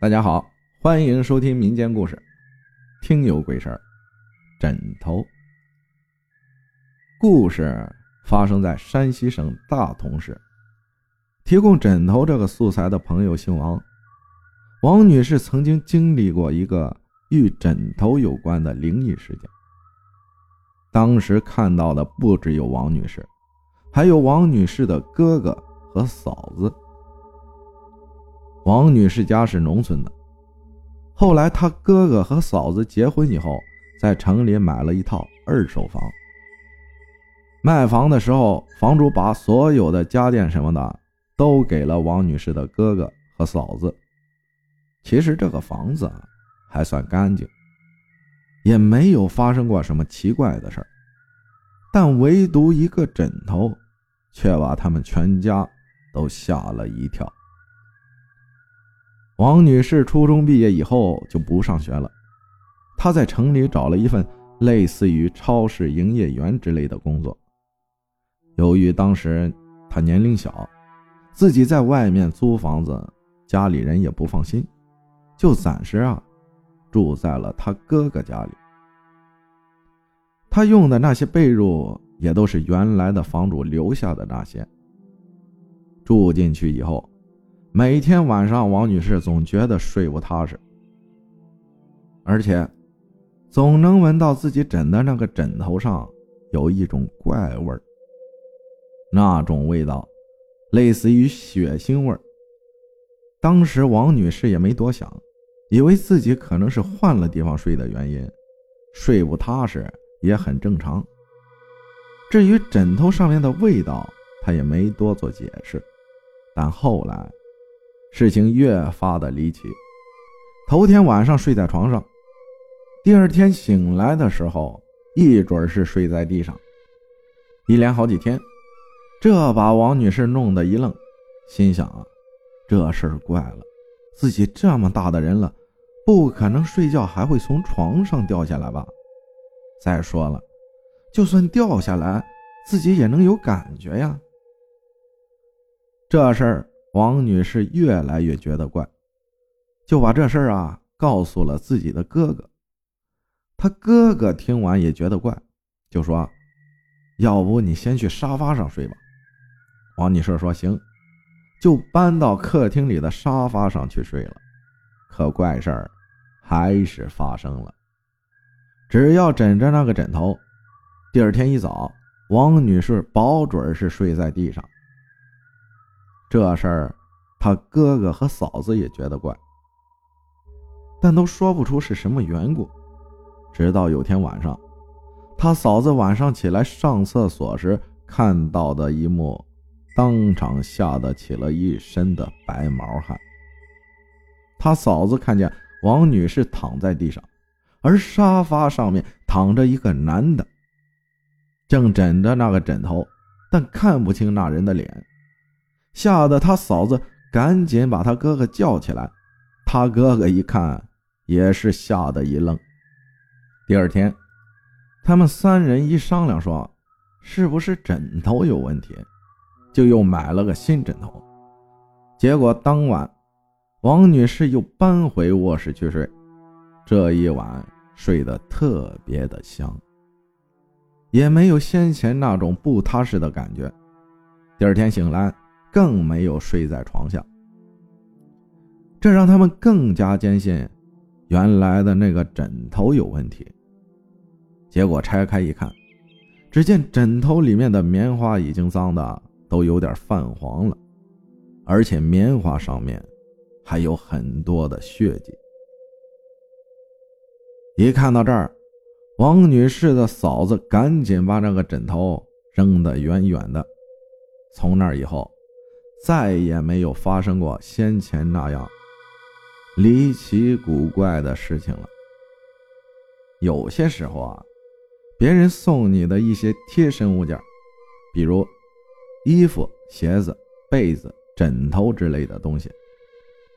大家好，欢迎收听民间故事，听有鬼事儿。枕头。故事发生在山西省大同市。提供枕头这个素材的朋友姓王，王女士曾经经历过一个与枕头有关的灵异事件。当时看到的不只有王女士，还有王女士的哥哥和嫂子。王女士家是农村的，后来她哥哥和嫂子结婚以后，在城里买了一套二手房。卖房的时候，房主把所有的家电什么的都给了王女士的哥哥和嫂子。其实这个房子还算干净，也没有发生过什么奇怪的事儿，但唯独一个枕头，却把他们全家都吓了一跳。王女士初中毕业以后就不上学了，她在城里找了一份类似于超市营业员之类的工作。由于当时她年龄小，自己在外面租房子，家里人也不放心，就暂时啊住在了他哥哥家里。他用的那些被褥也都是原来的房主留下的那些。住进去以后。每天晚上，王女士总觉得睡不踏实，而且总能闻到自己枕的那个枕头上有一种怪味儿。那种味道类似于血腥味儿。当时王女士也没多想，以为自己可能是换了地方睡的原因，睡不踏实也很正常。至于枕头上面的味道，她也没多做解释。但后来。事情越发的离奇。头天晚上睡在床上，第二天醒来的时候，一准是睡在地上。一连好几天，这把王女士弄得一愣，心想啊，这事儿怪了，自己这么大的人了，不可能睡觉还会从床上掉下来吧？再说了，就算掉下来，自己也能有感觉呀。这事儿。王女士越来越觉得怪，就把这事儿啊告诉了自己的哥哥。他哥哥听完也觉得怪，就说：“要不你先去沙发上睡吧。”王女士说：“行。”就搬到客厅里的沙发上去睡了。可怪事儿还是发生了，只要枕着那个枕头，第二天一早，王女士保准是睡在地上。这事儿，他哥哥和嫂子也觉得怪，但都说不出是什么缘故。直到有天晚上，他嫂子晚上起来上厕所时看到的一幕，当场吓得起了一身的白毛汗。他嫂子看见王女士躺在地上，而沙发上面躺着一个男的，正枕着那个枕头，但看不清那人的脸。吓得他嫂子赶紧把他哥哥叫起来，他哥哥一看也是吓得一愣。第二天，他们三人一商量，说是不是枕头有问题，就又买了个新枕头。结果当晚，王女士又搬回卧室去睡，这一晚睡得特别的香，也没有先前那种不踏实的感觉。第二天醒来。更没有睡在床下，这让他们更加坚信原来的那个枕头有问题。结果拆开一看，只见枕头里面的棉花已经脏的都有点泛黄了，而且棉花上面还有很多的血迹。一看到这儿，王女士的嫂子赶紧把那个枕头扔得远远的。从那以后。再也没有发生过先前那样离奇古怪的事情了。有些时候啊，别人送你的一些贴身物件，比如衣服、鞋子、被子、枕头之类的东西，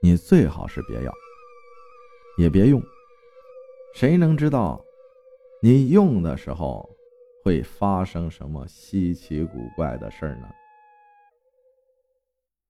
你最好是别要，也别用。谁能知道你用的时候会发生什么稀奇古怪的事儿呢？